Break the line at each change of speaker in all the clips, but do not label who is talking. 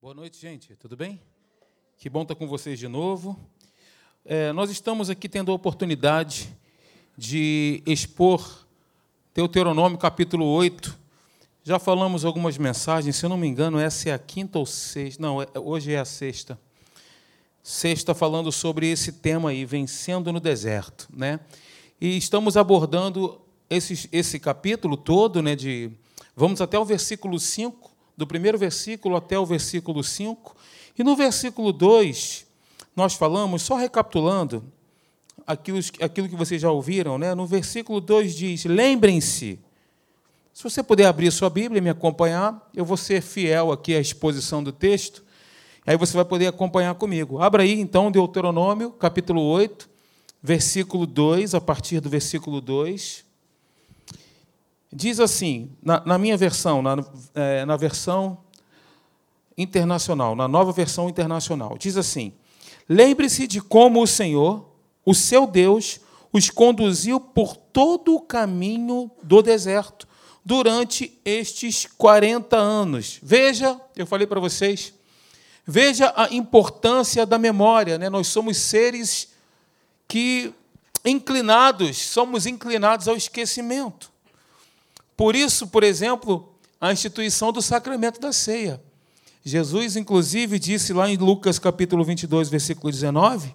Boa noite, gente. Tudo bem? Que bom estar com vocês de novo. É, nós estamos aqui tendo a oportunidade de expor Deuteronômio capítulo 8. Já falamos algumas mensagens, se eu não me engano, essa é a quinta ou sexta. Não, é, hoje é a sexta. Sexta falando sobre esse tema aí, vencendo no deserto. Né? E estamos abordando esse, esse capítulo todo, né, de, vamos até o versículo 5 do primeiro versículo até o versículo 5. E no versículo 2, nós falamos, só recapitulando aquilo, aquilo que vocês já ouviram, né? no versículo 2 diz: Lembrem-se. Se você puder abrir sua Bíblia e me acompanhar, eu vou ser fiel aqui à exposição do texto, aí você vai poder acompanhar comigo. Abra aí, então, Deuteronômio, capítulo 8, versículo 2, a partir do versículo 2. Diz assim, na, na minha versão, na, é, na versão internacional, na nova versão internacional, diz assim: Lembre-se de como o Senhor, o seu Deus, os conduziu por todo o caminho do deserto durante estes 40 anos. Veja, eu falei para vocês, veja a importância da memória. Né? Nós somos seres que inclinados, somos inclinados ao esquecimento. Por isso, por exemplo, a instituição do sacramento da ceia. Jesus, inclusive, disse lá em Lucas capítulo 22, versículo 19: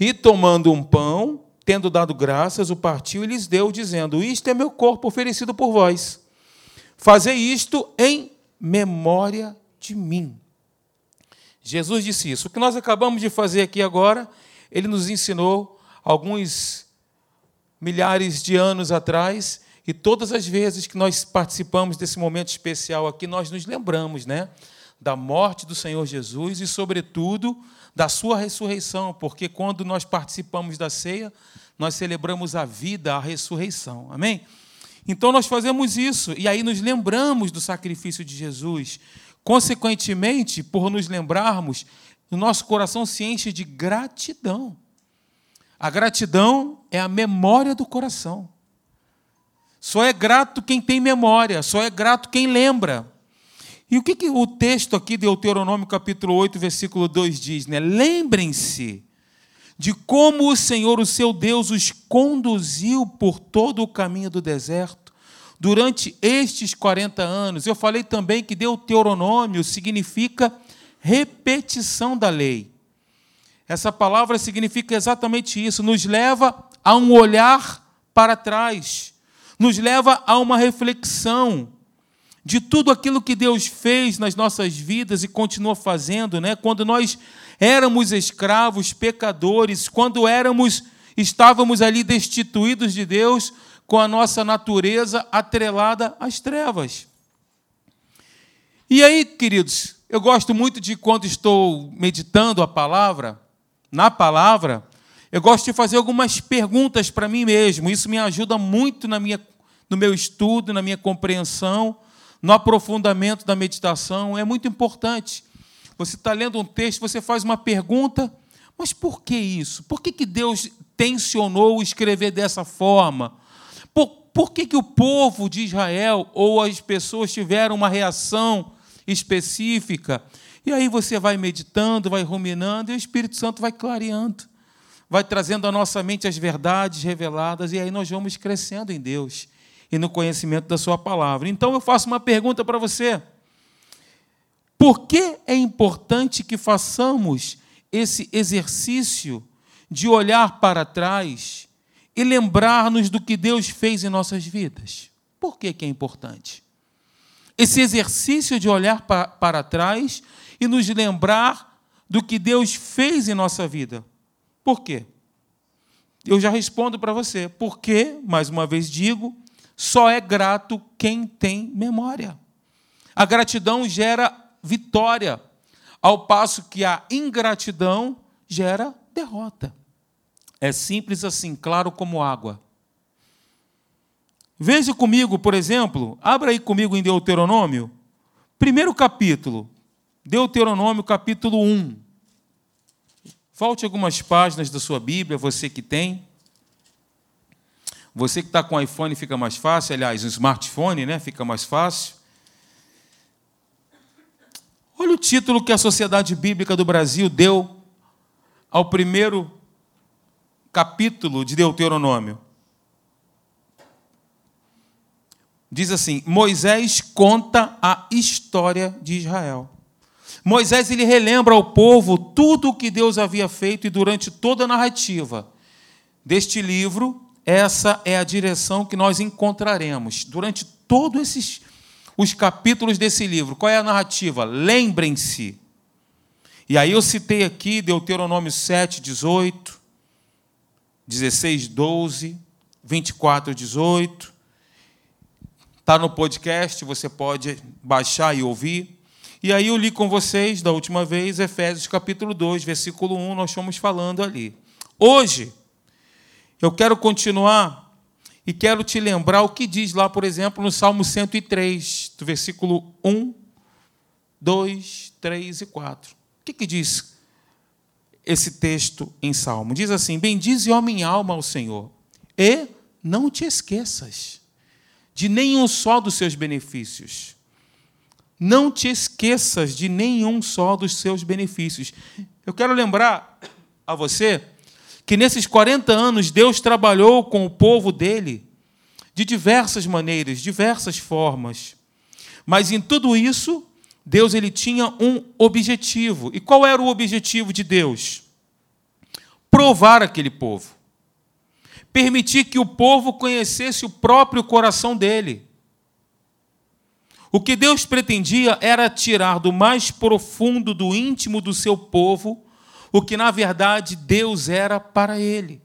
E tomando um pão, tendo dado graças, o partiu e lhes deu, dizendo: Isto é meu corpo oferecido por vós. Fazei isto em memória de mim. Jesus disse isso. O que nós acabamos de fazer aqui agora, ele nos ensinou alguns milhares de anos atrás e todas as vezes que nós participamos desse momento especial aqui, nós nos lembramos, né? Da morte do Senhor Jesus e, sobretudo, da sua ressurreição, porque quando nós participamos da ceia, nós celebramos a vida, a ressurreição. Amém? Então nós fazemos isso e aí nos lembramos do sacrifício de Jesus. Consequentemente, por nos lembrarmos, o nosso coração se enche de gratidão. A gratidão é a memória do coração. Só é grato quem tem memória, só é grato quem lembra. E o que, que o texto aqui de Deuteronômio capítulo 8, versículo 2 diz? Né? Lembrem-se de como o Senhor, o seu Deus, os conduziu por todo o caminho do deserto durante estes 40 anos. Eu falei também que Deuteronômio significa repetição da lei. Essa palavra significa exatamente isso, nos leva a um olhar para trás nos leva a uma reflexão de tudo aquilo que Deus fez nas nossas vidas e continua fazendo, né? Quando nós éramos escravos, pecadores, quando éramos estávamos ali destituídos de Deus, com a nossa natureza atrelada às trevas. E aí, queridos, eu gosto muito de quando estou meditando a palavra, na palavra, eu gosto de fazer algumas perguntas para mim mesmo. Isso me ajuda muito na minha, no meu estudo, na minha compreensão, no aprofundamento da meditação. É muito importante. Você está lendo um texto, você faz uma pergunta, mas por que isso? Por que, que Deus tensionou escrever dessa forma? Por, por que, que o povo de Israel ou as pessoas tiveram uma reação específica? E aí você vai meditando, vai ruminando, e o Espírito Santo vai clareando vai trazendo à nossa mente as verdades reveladas, e aí nós vamos crescendo em Deus e no conhecimento da Sua palavra. Então eu faço uma pergunta para você. Por que é importante que façamos esse exercício de olhar para trás e lembrar-nos do que Deus fez em nossas vidas? Por que, que é importante? Esse exercício de olhar para trás e nos lembrar do que Deus fez em nossa vida. Por quê? Eu já respondo para você. Porque, mais uma vez digo, só é grato quem tem memória. A gratidão gera vitória, ao passo que a ingratidão gera derrota. É simples assim, claro como água. Veja comigo, por exemplo, abra aí comigo em Deuteronômio, primeiro capítulo, Deuteronômio capítulo 1. Volte algumas páginas da sua Bíblia, você que tem. Você que está com iPhone fica mais fácil, aliás, um smartphone, né? Fica mais fácil. Olha o título que a Sociedade Bíblica do Brasil deu ao primeiro capítulo de Deuteronômio. Diz assim: Moisés conta a história de Israel. Moisés ele relembra ao povo tudo o que Deus havia feito e durante toda a narrativa deste livro, essa é a direção que nós encontraremos durante todos esses os capítulos desse livro. Qual é a narrativa? Lembrem-se. E aí eu citei aqui Deuteronômio 7, 18, 16, 12, 24, 18. Está no podcast, você pode baixar e ouvir. E aí eu li com vocês, da última vez, Efésios capítulo 2, versículo 1, nós estamos falando ali. Hoje, eu quero continuar e quero te lembrar o que diz lá, por exemplo, no Salmo 103, do versículo 1, 2, 3 e 4. O que, que diz esse texto em Salmo? Diz assim: Bendize, ó minha alma, ao Senhor, e não te esqueças de nenhum só dos seus benefícios. Não te esqueças de nenhum só dos seus benefícios. Eu quero lembrar a você que nesses 40 anos Deus trabalhou com o povo dele de diversas maneiras, diversas formas. Mas em tudo isso, Deus ele tinha um objetivo. E qual era o objetivo de Deus? Provar aquele povo permitir que o povo conhecesse o próprio coração dele. O que Deus pretendia era tirar do mais profundo, do íntimo do seu povo, o que na verdade Deus era para ele.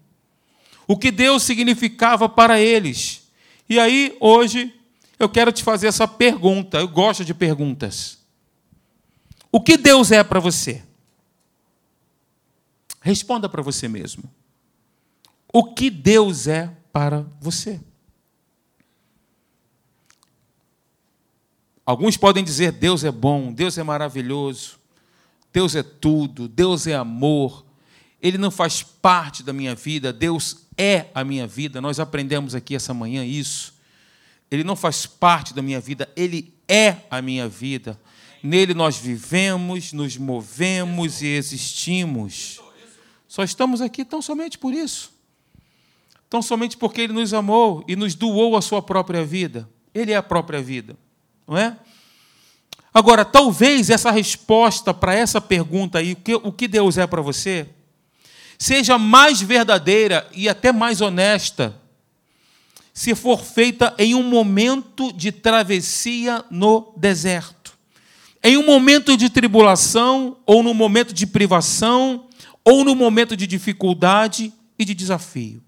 O que Deus significava para eles. E aí, hoje, eu quero te fazer essa pergunta. Eu gosto de perguntas. O que Deus é para você? Responda para você mesmo o que Deus é para você. Alguns podem dizer: Deus é bom, Deus é maravilhoso, Deus é tudo, Deus é amor, Ele não faz parte da minha vida, Deus é a minha vida. Nós aprendemos aqui essa manhã isso. Ele não faz parte da minha vida, Ele é a minha vida. Nele nós vivemos, nos movemos e existimos. Só estamos aqui tão somente por isso tão somente porque Ele nos amou e nos doou a sua própria vida. Ele é a própria vida, não é? Agora, talvez essa resposta para essa pergunta aí, o que Deus é para você, seja mais verdadeira e até mais honesta se for feita em um momento de travessia no deserto. Em um momento de tribulação, ou no momento de privação, ou no momento de dificuldade e de desafio.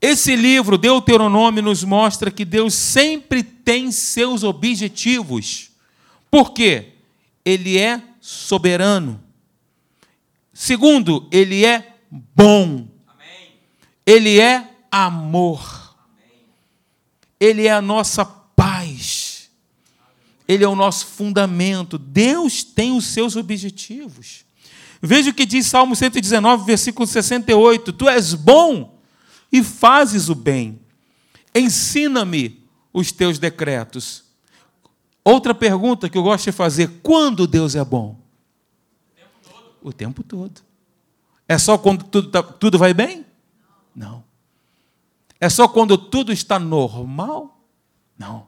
Esse livro, Deuteronômio, nos mostra que Deus sempre tem seus objetivos. Por quê? Ele é soberano. Segundo, ele é bom. Ele é amor. Ele é a nossa paz. Ele é o nosso fundamento. Deus tem os seus objetivos. Veja o que diz Salmo 119, versículo 68. Tu és bom e fazes o bem. Ensina-me os teus decretos. Outra pergunta que eu gosto de fazer: quando Deus é bom? O tempo todo. O tempo todo. É só quando tudo, tá, tudo vai bem? Não. É só quando tudo está normal? Não.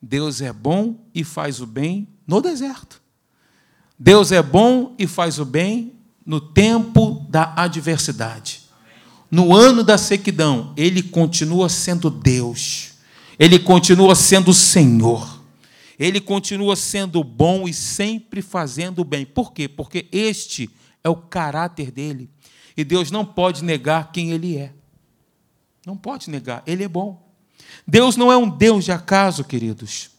Deus é bom e faz o bem no deserto. Deus é bom e faz o bem no tempo da adversidade no ano da sequidão, ele continua sendo Deus, ele continua sendo Senhor, ele continua sendo bom e sempre fazendo o bem. Por quê? Porque este é o caráter dele. E Deus não pode negar quem ele é. Não pode negar, ele é bom. Deus não é um Deus de acaso, queridos,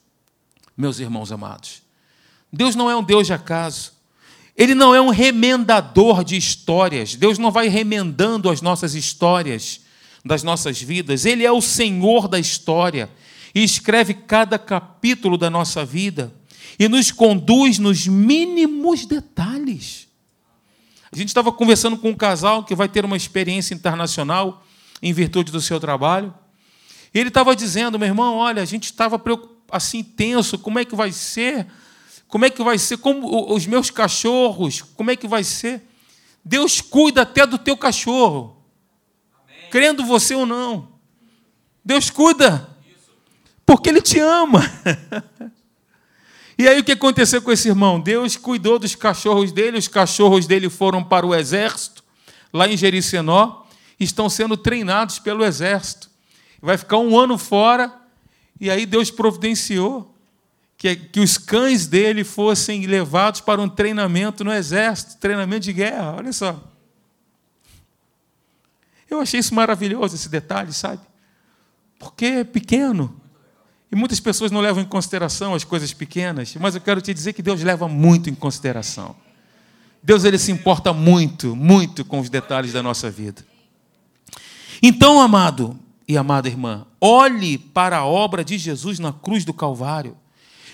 meus irmãos amados. Deus não é um Deus de acaso. Ele não é um remendador de histórias. Deus não vai remendando as nossas histórias das nossas vidas. Ele é o Senhor da história e escreve cada capítulo da nossa vida e nos conduz nos mínimos detalhes. A gente estava conversando com um casal que vai ter uma experiência internacional em virtude do seu trabalho. E ele estava dizendo, meu irmão, olha, a gente estava assim tenso, como é que vai ser? Como é que vai ser? Como os meus cachorros? Como é que vai ser? Deus cuida até do teu cachorro. Amém. Crendo você ou não. Deus cuida. Porque Ele te ama. e aí o que aconteceu com esse irmão? Deus cuidou dos cachorros dele, os cachorros dele foram para o exército, lá em Jericenó, estão sendo treinados pelo exército. Vai ficar um ano fora, e aí Deus providenciou que, que os cães dele fossem levados para um treinamento no exército, treinamento de guerra. Olha só. Eu achei isso maravilhoso, esse detalhe, sabe? Porque é pequeno. E muitas pessoas não levam em consideração as coisas pequenas, mas eu quero te dizer que Deus leva muito em consideração. Deus ele se importa muito, muito com os detalhes da nossa vida. Então, amado e amada irmã, olhe para a obra de Jesus na cruz do Calvário.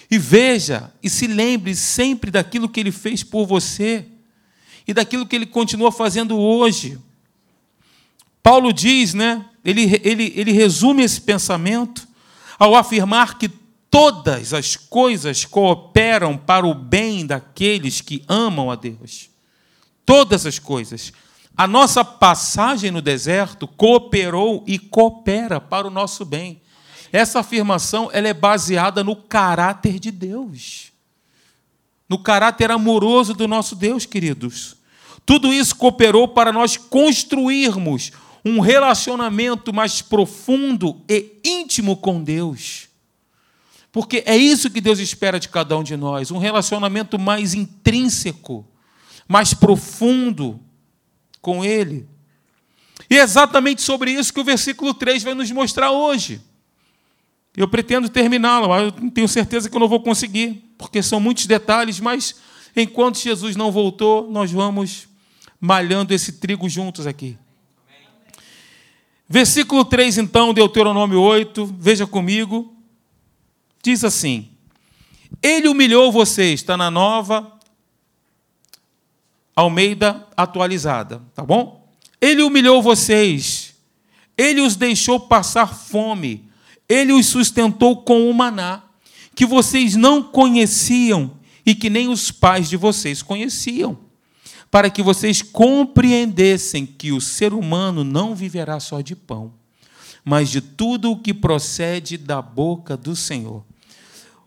E veja e se lembre sempre daquilo que ele fez por você e daquilo que ele continua fazendo hoje. Paulo diz, né? Ele, ele, ele resume esse pensamento ao afirmar que todas as coisas cooperam para o bem daqueles que amam a Deus. Todas as coisas. A nossa passagem no deserto cooperou e coopera para o nosso bem. Essa afirmação ela é baseada no caráter de Deus, no caráter amoroso do nosso Deus, queridos. Tudo isso cooperou para nós construirmos um relacionamento mais profundo e íntimo com Deus. Porque é isso que Deus espera de cada um de nós, um relacionamento mais intrínseco, mais profundo com Ele. E é exatamente sobre isso que o versículo 3 vai nos mostrar hoje. Eu pretendo terminá-lo, mas eu tenho certeza que eu não vou conseguir, porque são muitos detalhes, mas enquanto Jesus não voltou, nós vamos malhando esse trigo juntos aqui. Versículo 3, então, Deuteronômio 8, veja comigo, diz assim: Ele humilhou vocês, está na nova Almeida atualizada, tá bom? Ele humilhou vocês, ele os deixou passar fome ele os sustentou com o maná, que vocês não conheciam e que nem os pais de vocês conheciam, para que vocês compreendessem que o ser humano não viverá só de pão, mas de tudo o que procede da boca do Senhor.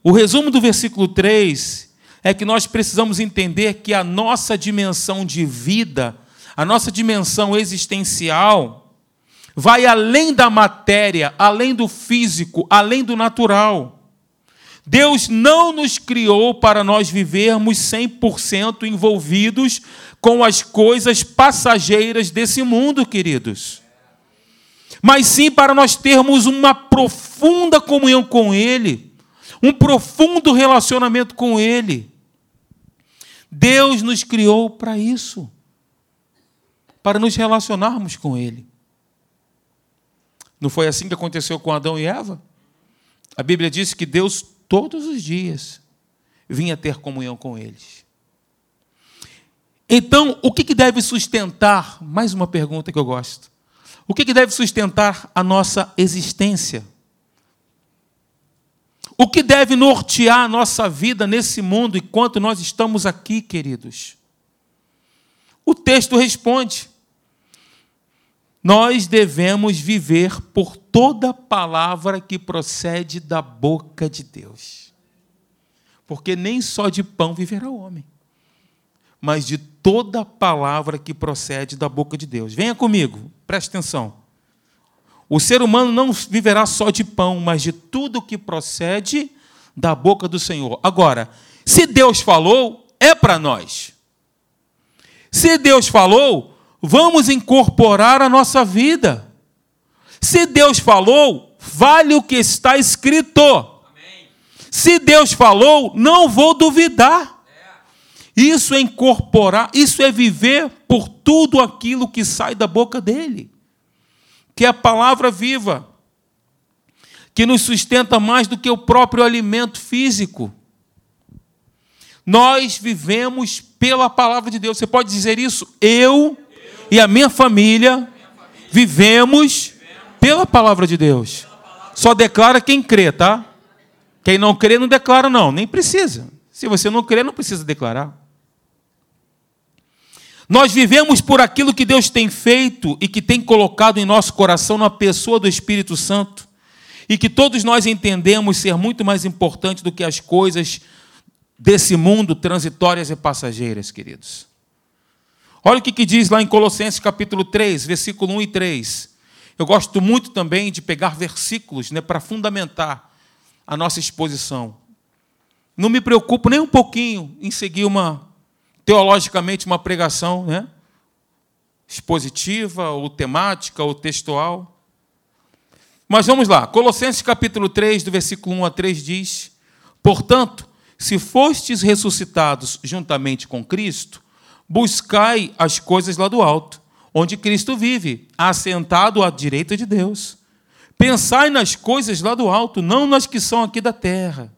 O resumo do versículo 3 é que nós precisamos entender que a nossa dimensão de vida, a nossa dimensão existencial, vai além da matéria, além do físico, além do natural. Deus não nos criou para nós vivermos 100% envolvidos com as coisas passageiras desse mundo, queridos. Mas sim para nós termos uma profunda comunhão com Ele, um profundo relacionamento com Ele. Deus nos criou para isso, para nos relacionarmos com Ele. Não foi assim que aconteceu com Adão e Eva? A Bíblia diz que Deus, todos os dias, vinha ter comunhão com eles. Então, o que deve sustentar? Mais uma pergunta que eu gosto. O que deve sustentar a nossa existência? O que deve nortear a nossa vida nesse mundo enquanto nós estamos aqui, queridos? O texto responde: nós devemos viver por toda palavra que procede da boca de Deus. Porque nem só de pão viverá o homem, mas de toda palavra que procede da boca de Deus. Venha comigo, preste atenção. O ser humano não viverá só de pão, mas de tudo que procede da boca do Senhor. Agora, se Deus falou, é para nós. Se Deus falou, vamos incorporar a nossa vida. Se Deus falou, vale o que está escrito. Se Deus falou, não vou duvidar. Isso é incorporar, isso é viver por tudo aquilo que sai da boca dele, que é a palavra viva, que nos sustenta mais do que o próprio alimento físico. Nós vivemos pela palavra de Deus. Você pode dizer isso? Eu e a minha família vivemos pela palavra de Deus. Só declara quem crê, tá? Quem não crê não declara não, nem precisa. Se você não crê, não precisa declarar. Nós vivemos por aquilo que Deus tem feito e que tem colocado em nosso coração na pessoa do Espírito Santo. E que todos nós entendemos ser muito mais importante do que as coisas desse mundo transitórias e passageiras, queridos. Olha o que, diz lá em Colossenses capítulo 3, versículo 1 e 3. Eu gosto muito também de pegar versículos né, para fundamentar a nossa exposição. Não me preocupo nem um pouquinho em seguir uma, teologicamente, uma pregação né, expositiva, ou temática, ou textual. Mas vamos lá, Colossenses capítulo 3, do versículo 1 a 3 diz: Portanto, se fostes ressuscitados juntamente com Cristo, buscai as coisas lá do alto, onde Cristo vive, assentado à direita de Deus. Pensai nas coisas lá do alto, não nas que são aqui da terra,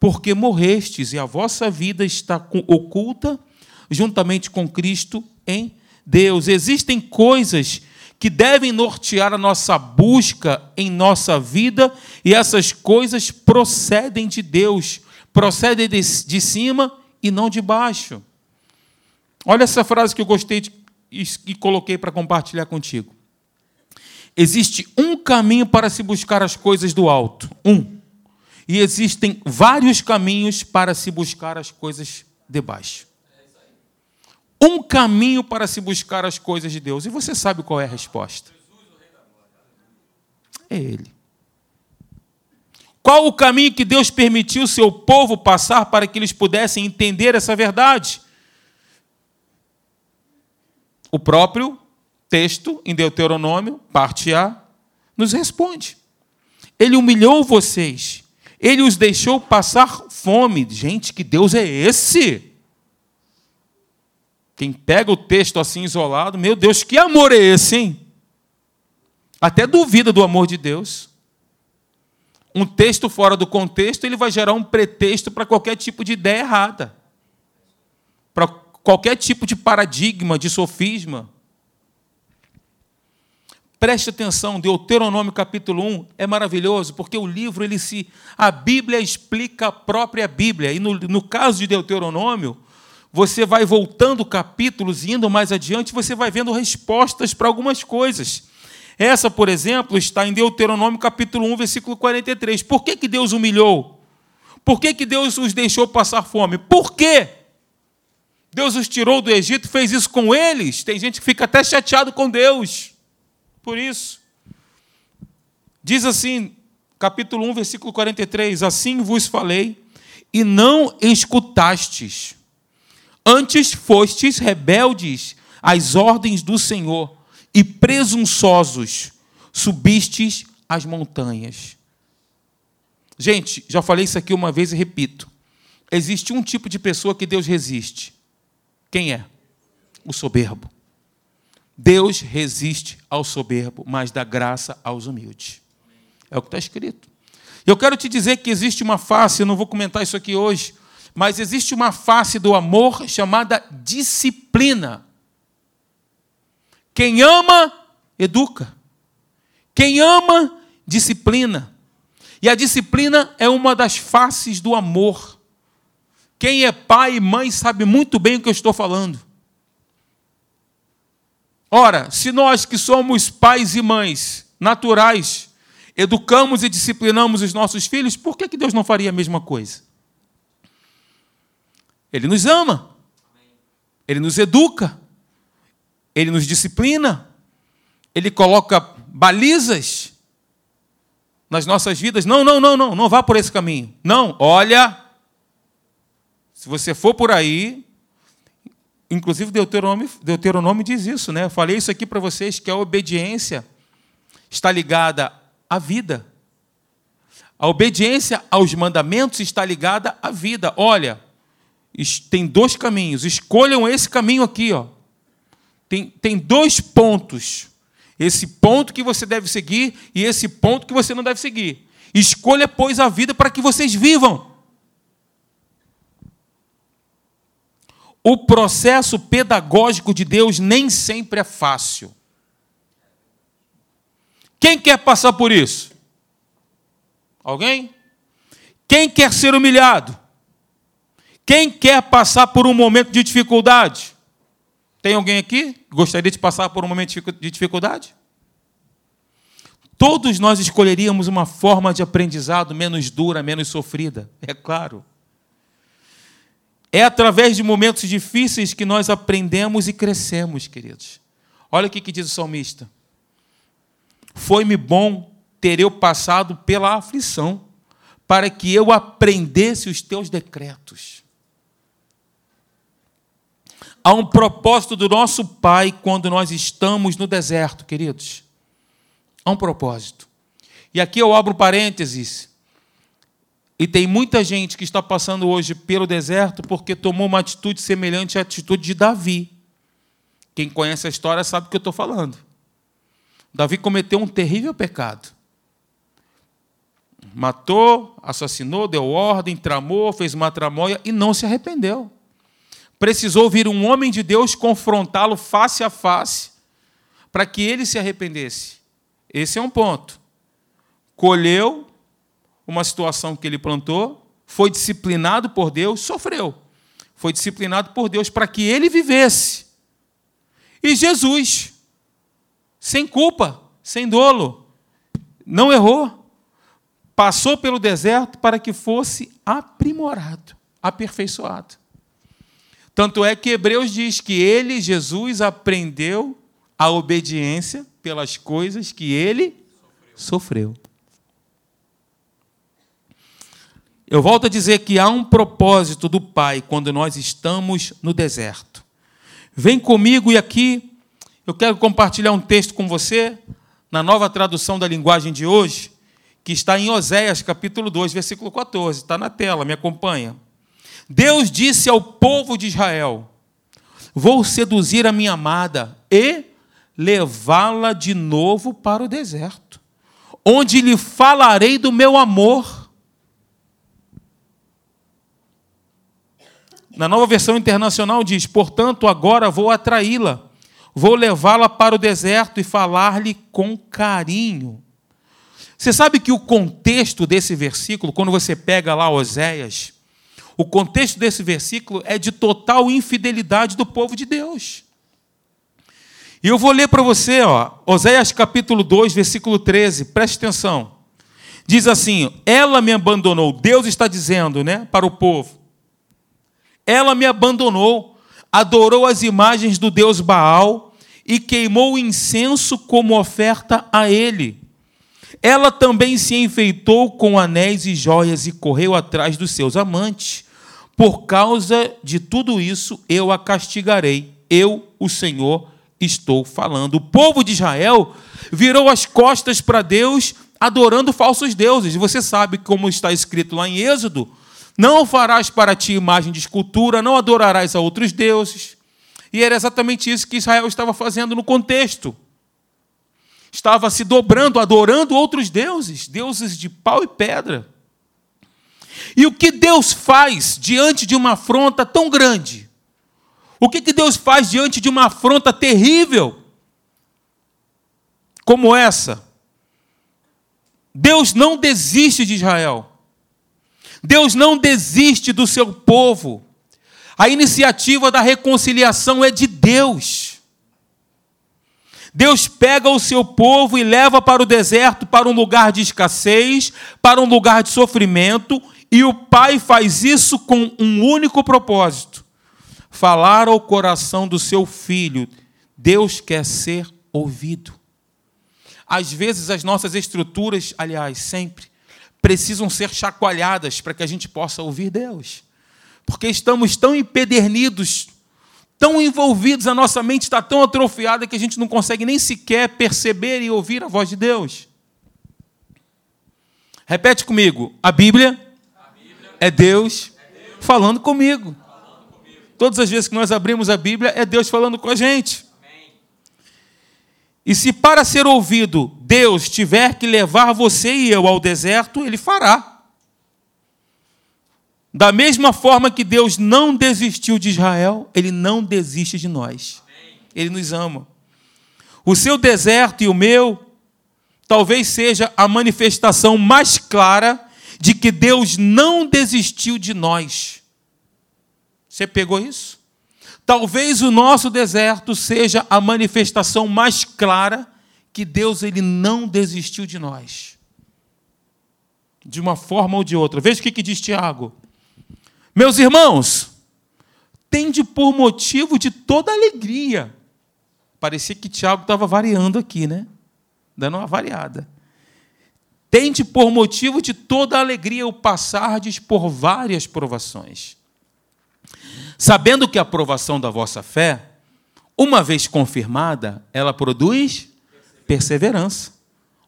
porque morrestes e a vossa vida está oculta juntamente com Cristo em Deus. Existem coisas que devem nortear a nossa busca em nossa vida, e essas coisas procedem de Deus, procedem de, de cima e não de baixo. Olha essa frase que eu gostei de, e, e coloquei para compartilhar contigo. Existe um caminho para se buscar as coisas do alto. Um. E existem vários caminhos para se buscar as coisas de baixo. Um caminho para se buscar as coisas de Deus. E você sabe qual é a resposta? É Ele. Qual o caminho que Deus permitiu seu povo passar para que eles pudessem entender essa verdade? O próprio texto em Deuteronômio, parte A, nos responde. Ele humilhou vocês, ele os deixou passar fome. Gente, que Deus é esse? Quem pega o texto assim isolado, meu Deus, que amor é esse, hein? Até duvida do amor de Deus. Um texto fora do contexto, ele vai gerar um pretexto para qualquer tipo de ideia errada. Para qualquer tipo de paradigma, de sofisma. Preste atenção, Deuteronômio capítulo 1 é maravilhoso, porque o livro, ele se. A Bíblia explica a própria Bíblia. E no, no caso de Deuteronômio, você vai voltando capítulos e indo mais adiante, você vai vendo respostas para algumas coisas. Essa, por exemplo, está em Deuteronômio capítulo 1, versículo 43. Por que, que Deus humilhou? Por que, que Deus os deixou passar fome? Por quê? Deus os tirou do Egito, fez isso com eles. Tem gente que fica até chateado com Deus por isso. Diz assim, capítulo 1, versículo 43: Assim vos falei, e não escutastes. Antes fostes rebeldes às ordens do Senhor, e presunçosos subistes as montanhas. Gente, já falei isso aqui uma vez e repito. Existe um tipo de pessoa que Deus resiste. Quem é? O soberbo. Deus resiste ao soberbo, mas dá graça aos humildes. É o que está escrito. Eu quero te dizer que existe uma face, eu não vou comentar isso aqui hoje, mas existe uma face do amor chamada disciplina. Quem ama, educa. Quem ama, disciplina. E a disciplina é uma das faces do amor. Quem é pai e mãe sabe muito bem o que eu estou falando. Ora, se nós que somos pais e mães naturais, educamos e disciplinamos os nossos filhos, por que, que Deus não faria a mesma coisa? Ele nos ama, ele nos educa, ele nos disciplina, ele coloca balizas nas nossas vidas. Não, não, não, não, não vá por esse caminho. Não, olha, se você for por aí, Inclusive, Deuteronômio, Deuteronômio diz isso, né? Eu falei isso aqui para vocês, que a obediência está ligada à vida. A obediência aos mandamentos está ligada à vida. Olha, tem dois caminhos. Escolham esse caminho aqui, ó. Tem, tem dois pontos. Esse ponto que você deve seguir e esse ponto que você não deve seguir. Escolha, pois, a vida para que vocês vivam. O processo pedagógico de Deus nem sempre é fácil. Quem quer passar por isso? Alguém? Quem quer ser humilhado? Quem quer passar por um momento de dificuldade? Tem alguém aqui que gostaria de passar por um momento de dificuldade? Todos nós escolheríamos uma forma de aprendizado menos dura, menos sofrida, é claro. É através de momentos difíceis que nós aprendemos e crescemos, queridos. Olha o que diz o salmista: Foi-me bom ter eu passado pela aflição, para que eu aprendesse os teus decretos. Há um propósito do nosso Pai quando nós estamos no deserto, queridos. Há um propósito. E aqui eu abro parênteses. E tem muita gente que está passando hoje pelo deserto porque tomou uma atitude semelhante à atitude de Davi. Quem conhece a história sabe o que eu estou falando. Davi cometeu um terrível pecado. Matou, assassinou, deu ordem, tramou, fez uma tramóia e não se arrependeu precisou vir um homem de Deus confrontá-lo face a face para que ele se arrependesse. Esse é um ponto. Colheu uma situação que ele plantou, foi disciplinado por Deus, sofreu. Foi disciplinado por Deus para que ele vivesse. E Jesus, sem culpa, sem dolo, não errou. Passou pelo deserto para que fosse aprimorado, aperfeiçoado. Tanto é que Hebreus diz que ele, Jesus, aprendeu a obediência pelas coisas que ele sofreu. Eu volto a dizer que há um propósito do Pai quando nós estamos no deserto. Vem comigo e aqui eu quero compartilhar um texto com você, na nova tradução da linguagem de hoje, que está em Oséias capítulo 2, versículo 14. Está na tela, me acompanha. Deus disse ao povo de Israel: Vou seduzir a minha amada e levá-la de novo para o deserto, onde lhe falarei do meu amor. Na nova versão internacional diz: Portanto, agora vou atraí-la, vou levá-la para o deserto e falar-lhe com carinho. Você sabe que o contexto desse versículo, quando você pega lá Oséias, o contexto desse versículo é de total infidelidade do povo de Deus. E eu vou ler para você, ó, Oséias capítulo 2, versículo 13, preste atenção. Diz assim: Ela me abandonou, Deus está dizendo, né, para o povo. Ela me abandonou, adorou as imagens do Deus Baal e queimou o incenso como oferta a ele. Ela também se enfeitou com anéis e joias e correu atrás dos seus amantes. Por causa de tudo isso, eu a castigarei. Eu, o Senhor, estou falando. O povo de Israel virou as costas para Deus, adorando falsos deuses. Você sabe como está escrito lá em Êxodo: Não farás para ti imagem de escultura, não adorarás a outros deuses. E era exatamente isso que Israel estava fazendo no contexto. Estava se dobrando, adorando outros deuses, deuses de pau e pedra. E o que Deus faz diante de uma afronta tão grande? O que, que Deus faz diante de uma afronta terrível como essa? Deus não desiste de Israel. Deus não desiste do seu povo. A iniciativa da reconciliação é de Deus. Deus pega o seu povo e leva para o deserto, para um lugar de escassez, para um lugar de sofrimento, e o pai faz isso com um único propósito: falar ao coração do seu filho. Deus quer ser ouvido. Às vezes, as nossas estruturas, aliás, sempre, precisam ser chacoalhadas para que a gente possa ouvir Deus. Porque estamos tão empedernidos, tão envolvidos, a nossa mente está tão atrofiada que a gente não consegue nem sequer perceber e ouvir a voz de Deus. Repete comigo: a Bíblia é Deus falando comigo. Todas as vezes que nós abrimos a Bíblia, é Deus falando com a gente. E se para ser ouvido Deus tiver que levar você e eu ao deserto, Ele fará. Da mesma forma que Deus não desistiu de Israel, Ele não desiste de nós. Ele nos ama. O seu deserto e o meu talvez seja a manifestação mais clara de que Deus não desistiu de nós. Você pegou isso? Talvez o nosso deserto seja a manifestação mais clara que Deus ele não desistiu de nós. De uma forma ou de outra. Veja o que, que diz Tiago. Meus irmãos, tende por motivo de toda alegria. Parecia que Tiago estava variando aqui, né? Dando uma variada. Tende por motivo de toda alegria o passardes por várias provações. Sabendo que a aprovação da vossa fé, uma vez confirmada, ela produz perseverança.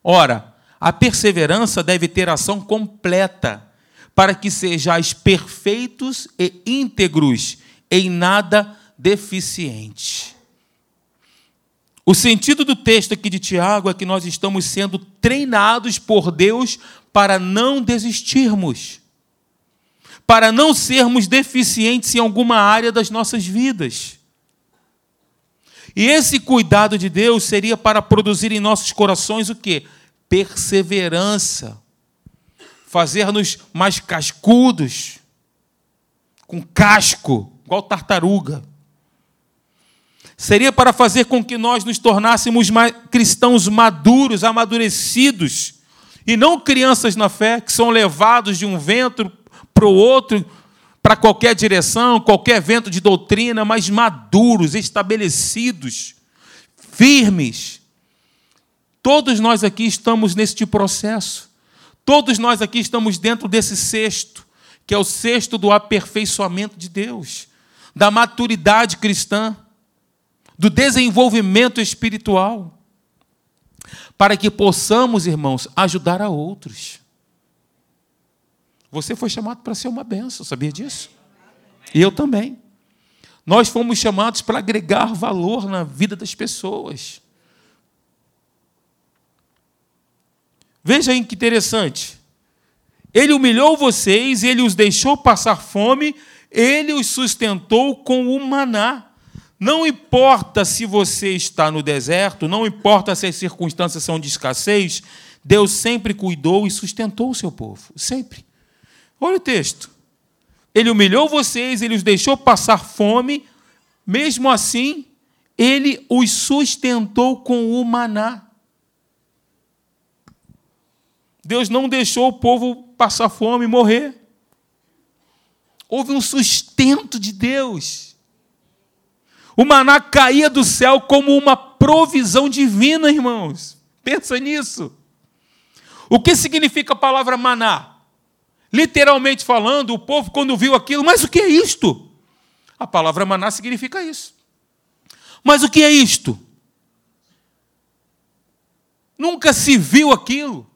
Ora, a perseverança deve ter ação completa, para que sejais perfeitos e íntegros, em nada deficiente. O sentido do texto aqui de Tiago é que nós estamos sendo treinados por Deus para não desistirmos, para não sermos deficientes em alguma área das nossas vidas. E esse cuidado de Deus seria para produzir em nossos corações o que? Perseverança, fazer-nos mais cascudos, com casco, igual tartaruga. Seria para fazer com que nós nos tornássemos cristãos maduros, amadurecidos, e não crianças na fé que são levados de um vento para o outro, para qualquer direção, qualquer vento de doutrina, mas maduros, estabelecidos, firmes. Todos nós aqui estamos neste processo. Todos nós aqui estamos dentro desse cesto que é o sexto do aperfeiçoamento de Deus, da maturidade cristã, do desenvolvimento espiritual, para que possamos, irmãos, ajudar a outros. Você foi chamado para ser uma benção, sabia disso? E eu também. Nós fomos chamados para agregar valor na vida das pessoas. Veja aí que interessante. Ele humilhou vocês, ele os deixou passar fome, ele os sustentou com o maná. Não importa se você está no deserto, não importa se as circunstâncias são de escassez, Deus sempre cuidou e sustentou o seu povo, sempre. Olha o texto. Ele humilhou vocês, ele os deixou passar fome, mesmo assim, ele os sustentou com o maná. Deus não deixou o povo passar fome e morrer. Houve um sustento de Deus. O maná caía do céu como uma provisão divina, irmãos. Pensa nisso. O que significa a palavra maná? Literalmente falando, o povo, quando viu aquilo, mas o que é isto? A palavra maná significa isso. Mas o que é isto? Nunca se viu aquilo.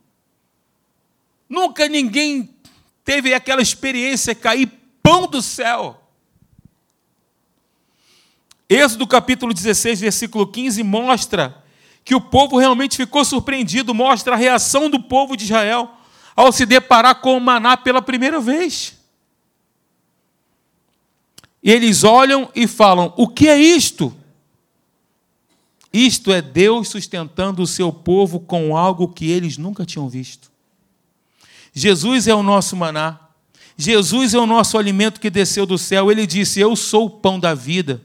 Nunca ninguém teve aquela experiência cair pão do céu. Êxodo capítulo 16, versículo 15 mostra que o povo realmente ficou surpreendido, mostra a reação do povo de Israel ao se deparar com o maná pela primeira vez. E eles olham e falam: O que é isto? Isto é Deus sustentando o seu povo com algo que eles nunca tinham visto. Jesus é o nosso maná. Jesus é o nosso alimento que desceu do céu. Ele disse: Eu sou o pão da vida.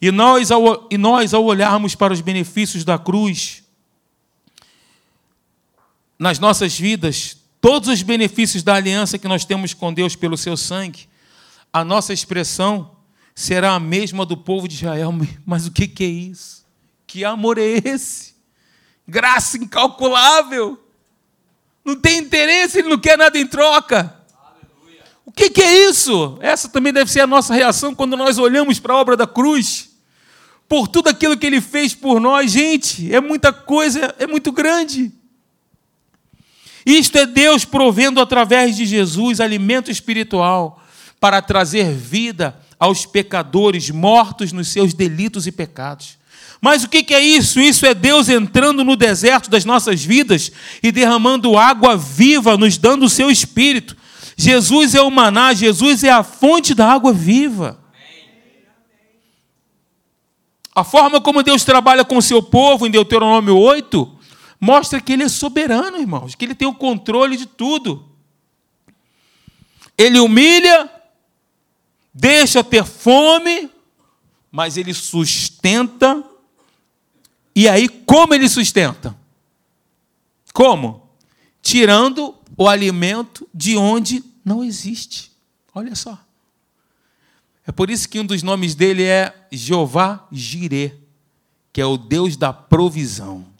E nós, ao, e nós, ao olharmos para os benefícios da cruz, nas nossas vidas, todos os benefícios da aliança que nós temos com Deus pelo seu sangue, a nossa expressão será a mesma do povo de Israel. Mas o que é isso? Que amor é esse? Graça incalculável não tem interesse, ele não quer nada em troca. Aleluia. O que, é isso? Essa também deve ser a nossa reação quando nós olhamos para a obra da cruz. Por tudo aquilo que ele fez por nós, gente, é muita coisa, é muito grande. Isto é Deus provendo através de Jesus alimento espiritual para trazer vida aos pecadores mortos nos seus delitos e pecados. Mas o que é isso? Isso é Deus entrando no deserto das nossas vidas e derramando água viva, nos dando o seu espírito. Jesus é o maná, Jesus é a fonte da água viva. A forma como Deus trabalha com o seu povo, em Deuteronômio 8, mostra que Ele é soberano, irmãos, que Ele tem o controle de tudo. Ele humilha, deixa ter fome, mas ele sustenta. E aí, como ele sustenta? Como? Tirando o alimento de onde não existe. Olha só. É por isso que um dos nomes dele é Jeová Jireh, que é o Deus da provisão.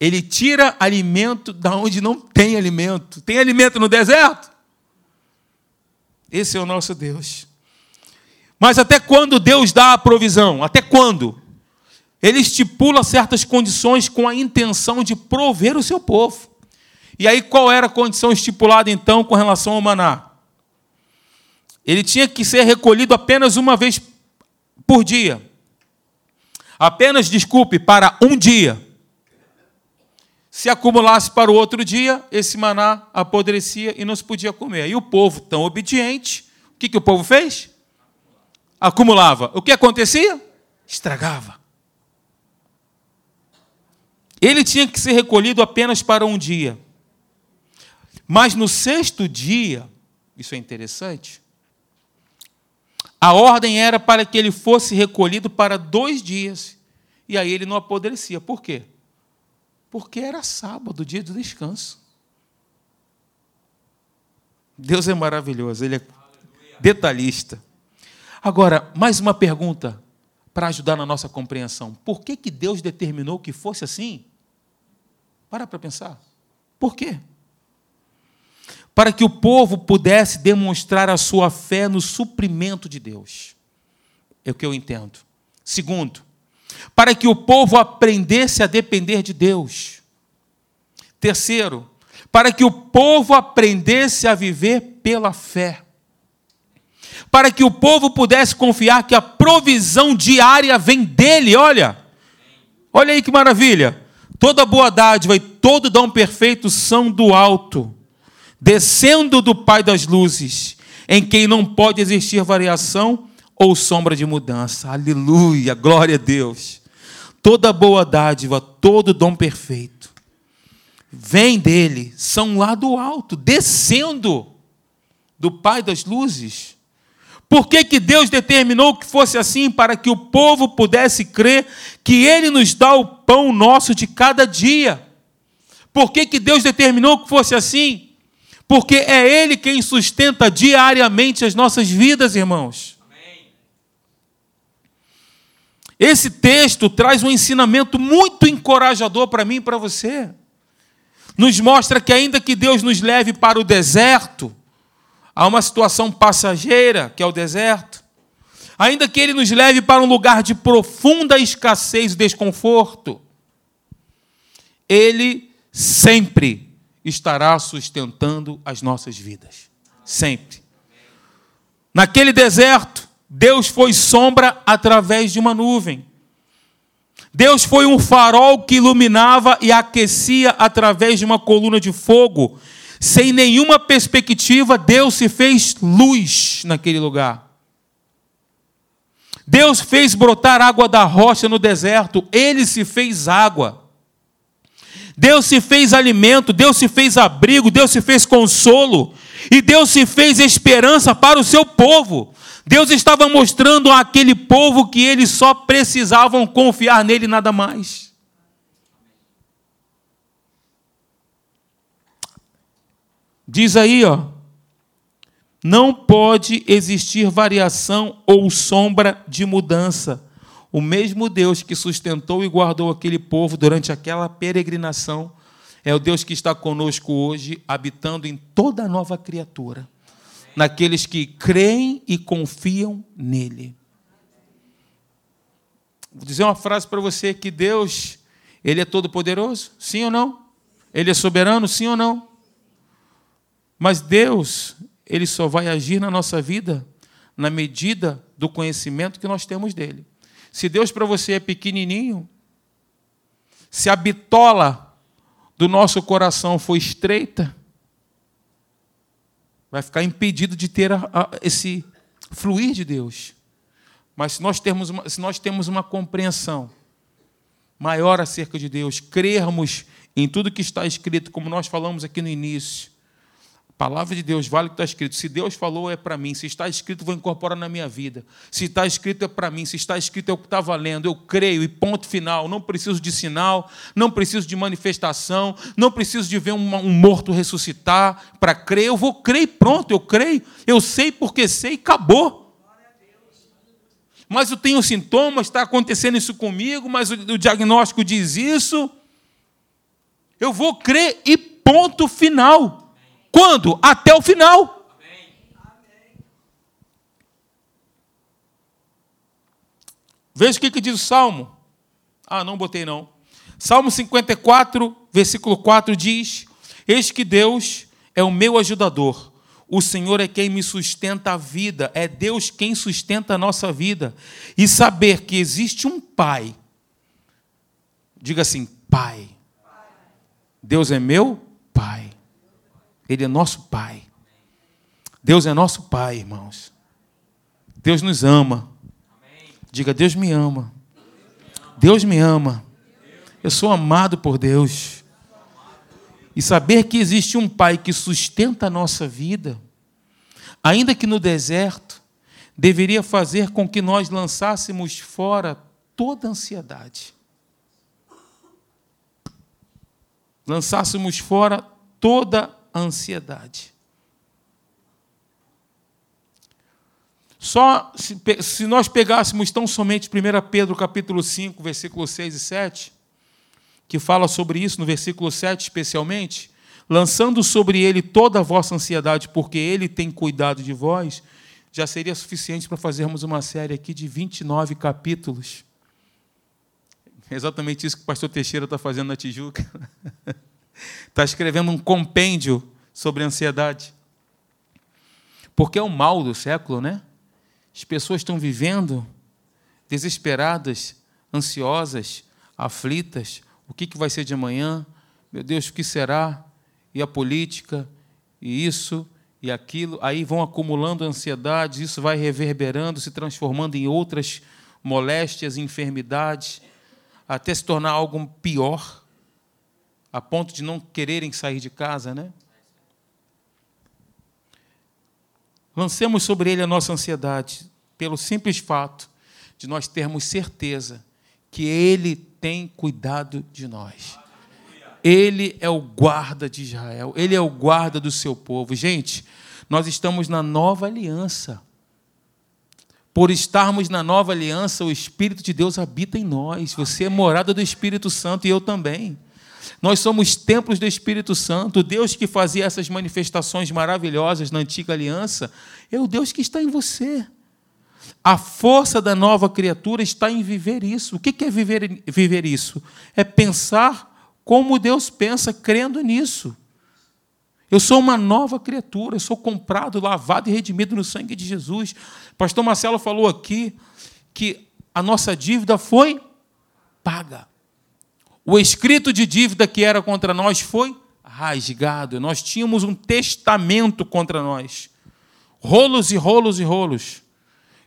Ele tira alimento da onde não tem alimento. Tem alimento no deserto? Esse é o nosso Deus. Mas até quando Deus dá a provisão? Até quando? Ele estipula certas condições com a intenção de prover o seu povo. E aí, qual era a condição estipulada então com relação ao maná? Ele tinha que ser recolhido apenas uma vez por dia. Apenas, desculpe, para um dia. Se acumulasse para o outro dia, esse maná apodrecia e não se podia comer. E o povo, tão obediente, o que, que o povo fez? Acumulava. O que acontecia? Estragava. Ele tinha que ser recolhido apenas para um dia. Mas no sexto dia, isso é interessante, a ordem era para que ele fosse recolhido para dois dias. E aí ele não apodrecia. Por quê? Porque era sábado, dia do descanso. Deus é maravilhoso, Ele é detalhista. Agora, mais uma pergunta para ajudar na nossa compreensão. Por que, que Deus determinou que fosse assim? Para para pensar. Por quê? Para que o povo pudesse demonstrar a sua fé no suprimento de Deus. É o que eu entendo. Segundo, para que o povo aprendesse a depender de Deus. Terceiro, para que o povo aprendesse a viver pela fé. Para que o povo pudesse confiar que a provisão diária vem dele, olha. Olha aí que maravilha. Toda boa dádiva e todo dom perfeito são do alto, descendo do Pai das luzes, em quem não pode existir variação ou sombra de mudança. Aleluia, glória a Deus. Toda boa dádiva, todo dom perfeito, vem dele, são lá do alto, descendo do Pai das luzes. Por que, que Deus determinou que fosse assim? Para que o povo pudesse crer que Ele nos dá o pão nosso de cada dia. Por que, que Deus determinou que fosse assim? Porque é Ele quem sustenta diariamente as nossas vidas, irmãos. Esse texto traz um ensinamento muito encorajador para mim e para você. Nos mostra que, ainda que Deus nos leve para o deserto, há uma situação passageira, que é o deserto, ainda que Ele nos leve para um lugar de profunda escassez e desconforto, Ele sempre estará sustentando as nossas vidas. Sempre. Naquele deserto, Deus foi sombra através de uma nuvem. Deus foi um farol que iluminava e aquecia através de uma coluna de fogo. Sem nenhuma perspectiva, Deus se fez luz naquele lugar. Deus fez brotar água da rocha no deserto, ele se fez água. Deus se fez alimento, Deus se fez abrigo, Deus se fez consolo, e Deus se fez esperança para o seu povo. Deus estava mostrando àquele povo que eles só precisavam confiar nele nada mais. Diz aí, ó, não pode existir variação ou sombra de mudança. O mesmo Deus que sustentou e guardou aquele povo durante aquela peregrinação é o Deus que está conosco hoje, habitando em toda nova criatura naqueles que creem e confiam nele. Vou dizer uma frase para você que Deus, ele é todo poderoso? Sim ou não? Ele é soberano? Sim ou não? Mas Deus, ele só vai agir na nossa vida na medida do conhecimento que nós temos dele. Se Deus para você é pequenininho, se a bitola do nosso coração for estreita, vai ficar impedido de ter a, a, esse fluir de Deus. Mas se nós, temos uma, se nós temos uma compreensão maior acerca de Deus, crermos em tudo que está escrito, como nós falamos aqui no início, Palavra de Deus, vale o que está escrito. Se Deus falou, é para mim. Se está escrito, vou incorporar na minha vida. Se está escrito, é para mim. Se está escrito, é o que está valendo. Eu creio e ponto final. Não preciso de sinal, não preciso de manifestação, não preciso de ver um, morto ressuscitar para crer. Eu vou crer e pronto, eu creio. Eu sei porque sei e acabou. Mas eu tenho sintomas, está acontecendo isso comigo, mas o diagnóstico diz isso. Eu vou crer e ponto final. Quando? Até o final. Veja o que, que diz o Salmo. Ah, não botei não. Salmo 54, versículo 4 diz: Eis que Deus é o meu ajudador. O Senhor é quem me sustenta a vida, é Deus quem sustenta a nossa vida. E saber que existe um Pai. Diga assim: Pai. Deus é meu Pai. Ele é nosso Pai. Deus é nosso Pai, irmãos. Deus nos ama. Diga, Deus me ama. Deus me ama. Eu sou amado por Deus. E saber que existe um Pai que sustenta a nossa vida, ainda que no deserto, deveria fazer com que nós lançássemos fora toda ansiedade. Lançássemos fora toda ansiedade. Só se, se, nós pegássemos tão somente 1 Pedro capítulo 5, versículos 6 e 7, que fala sobre isso no versículo 7 especialmente, lançando sobre ele toda a vossa ansiedade, porque ele tem cuidado de vós, já seria suficiente para fazermos uma série aqui de 29 capítulos. É exatamente isso que o pastor Teixeira está fazendo na Tijuca. Está escrevendo um compêndio sobre ansiedade. Porque é o mal do século, né? As pessoas estão vivendo desesperadas, ansiosas, aflitas. O que, que vai ser de amanhã? Meu Deus, o que será? E a política? E isso? E aquilo? Aí vão acumulando ansiedades, isso vai reverberando, se transformando em outras moléstias, enfermidades, até se tornar algo pior a ponto de não quererem sair de casa, né? Lancemos sobre ele a nossa ansiedade, pelo simples fato de nós termos certeza que ele tem cuidado de nós. Ele é o guarda de Israel, ele é o guarda do seu povo. Gente, nós estamos na nova aliança. Por estarmos na nova aliança, o Espírito de Deus habita em nós. Você é morada do Espírito Santo e eu também. Nós somos templos do Espírito Santo. Deus que fazia essas manifestações maravilhosas na antiga aliança é o Deus que está em você. A força da nova criatura está em viver isso. O que é viver, viver isso? É pensar como Deus pensa, crendo nisso. Eu sou uma nova criatura, eu sou comprado, lavado e redimido no sangue de Jesus. Pastor Marcelo falou aqui que a nossa dívida foi paga. O escrito de dívida que era contra nós foi rasgado. Nós tínhamos um testamento contra nós. Rolos e rolos e rolos.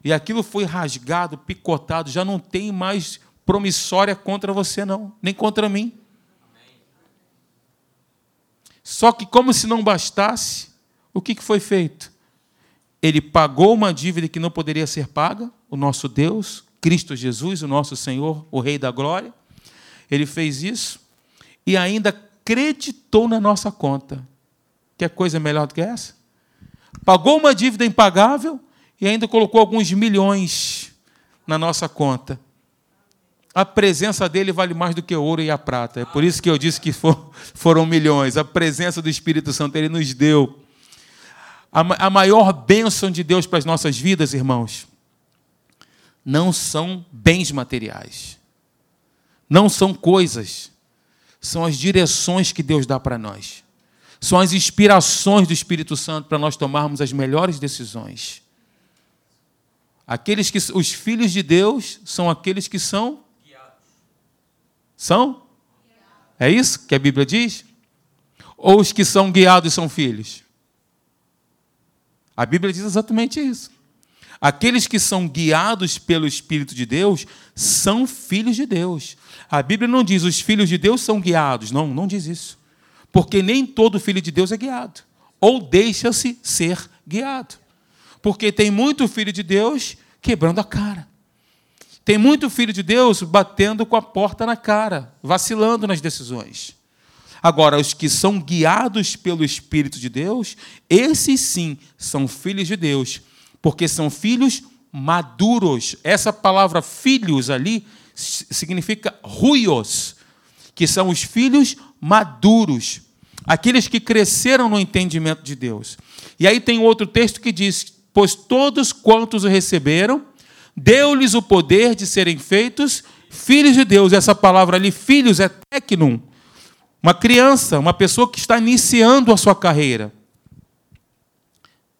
E aquilo foi rasgado, picotado, já não tem mais promissória contra você, não, nem contra mim. Só que, como se não bastasse, o que foi feito? Ele pagou uma dívida que não poderia ser paga, o nosso Deus, Cristo Jesus, o nosso Senhor, o Rei da Glória. Ele fez isso e ainda creditou na nossa conta. Quer coisa melhor do que essa? Pagou uma dívida impagável e ainda colocou alguns milhões na nossa conta. A presença dele vale mais do que ouro e a prata. É por isso que eu disse que foram milhões. A presença do Espírito Santo ele nos deu. A maior bênção de Deus para as nossas vidas, irmãos, não são bens materiais não são coisas, são as direções que Deus dá para nós. São as inspirações do Espírito Santo para nós tomarmos as melhores decisões. Aqueles que os filhos de Deus são aqueles que são são? É isso que a Bíblia diz? Ou os que são guiados são filhos? A Bíblia diz exatamente isso. Aqueles que são guiados pelo Espírito de Deus são filhos de Deus. A Bíblia não diz os filhos de Deus são guiados. Não, não diz isso. Porque nem todo filho de Deus é guiado. ou deixa-se ser guiado. Porque tem muito filho de Deus quebrando a cara. Tem muito filho de Deus batendo com a porta na cara, vacilando nas decisões. Agora, os que são guiados pelo Espírito de Deus, esses sim são filhos de Deus, porque são filhos maduros. Essa palavra filhos ali significa ruios, que são os filhos maduros, aqueles que cresceram no entendimento de Deus. E aí tem outro texto que diz: Pois todos quantos o receberam, deu-lhes o poder de serem feitos filhos de Deus. Essa palavra ali, filhos, é tecnum. Uma criança, uma pessoa que está iniciando a sua carreira.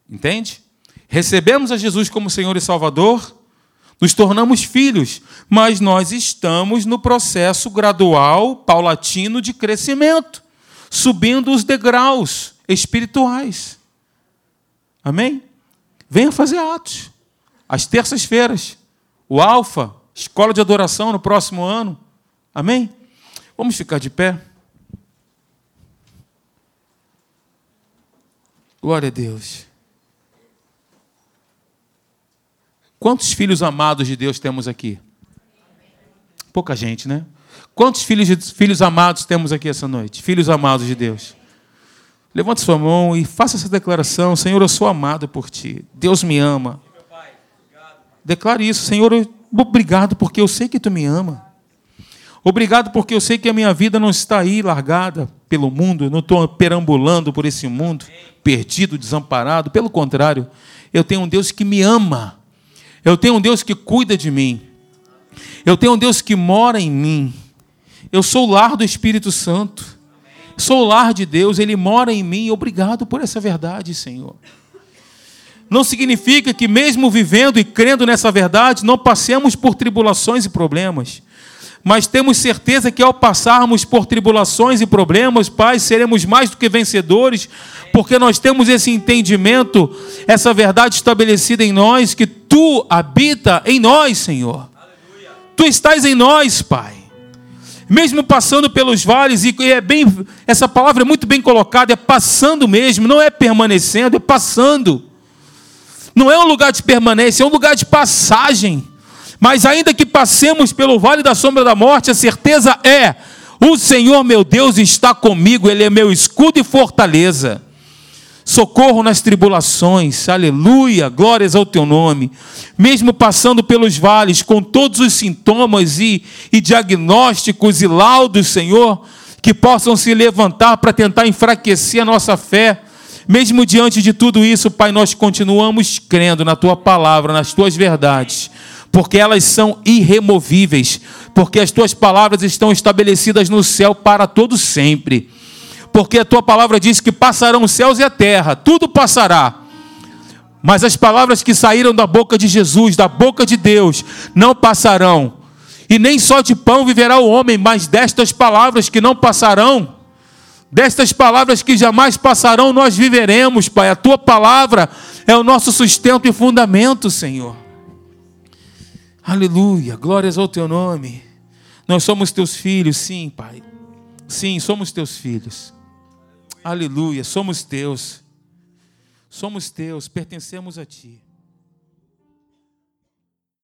Entende? Recebemos a Jesus como Senhor e Salvador, nos tornamos filhos, mas nós estamos no processo gradual, paulatino de crescimento, subindo os degraus espirituais. Amém? Venha fazer atos às terças-feiras. O Alfa, escola de adoração no próximo ano. Amém? Vamos ficar de pé. Glória a Deus. Quantos filhos amados de Deus temos aqui? Pouca gente, né? Quantos filhos, filhos amados temos aqui essa noite? Filhos amados de Deus. Levante sua mão e faça essa declaração: Senhor, eu sou amado por ti. Deus me ama. Declare isso, Senhor, obrigado porque eu sei que tu me ama. Obrigado porque eu sei que a minha vida não está aí largada pelo mundo, não estou perambulando por esse mundo, perdido, desamparado. Pelo contrário, eu tenho um Deus que me ama. Eu tenho um Deus que cuida de mim. Eu tenho um Deus que mora em mim. Eu sou o lar do Espírito Santo. Sou o lar de Deus, ele mora em mim. Obrigado por essa verdade, Senhor não significa que, mesmo vivendo e crendo nessa verdade, não passemos por tribulações e problemas. Mas temos certeza que, ao passarmos por tribulações e problemas, Pai, seremos mais do que vencedores, porque nós temos esse entendimento, essa verdade estabelecida em nós, que Tu habita em nós, Senhor. Tu estás em nós, Pai. Mesmo passando pelos vales, e é bem, essa palavra é muito bem colocada, é passando mesmo, não é permanecendo, é passando. Não é um lugar de permanência, é um lugar de passagem. Mas ainda que passemos pelo vale da sombra da morte, a certeza é: o Senhor meu Deus está comigo, Ele é meu escudo e fortaleza. Socorro nas tribulações, aleluia, glórias ao teu nome. Mesmo passando pelos vales, com todos os sintomas e, e diagnósticos e laudos, Senhor, que possam se levantar para tentar enfraquecer a nossa fé, mesmo diante de tudo isso, Pai, nós continuamos crendo na tua palavra, nas tuas verdades, porque elas são irremovíveis, porque as tuas palavras estão estabelecidas no céu para todo sempre. Porque a tua palavra diz que passarão os céus e a terra, tudo passará. Mas as palavras que saíram da boca de Jesus, da boca de Deus, não passarão. E nem só de pão viverá o homem, mas destas palavras que não passarão Destas palavras que jamais passarão, nós viveremos, Pai. A tua palavra é o nosso sustento e fundamento, Senhor. Aleluia, glórias ao teu nome. Nós somos teus filhos, sim, Pai. Sim, somos teus filhos. Aleluia, somos teus. Somos teus, pertencemos a ti.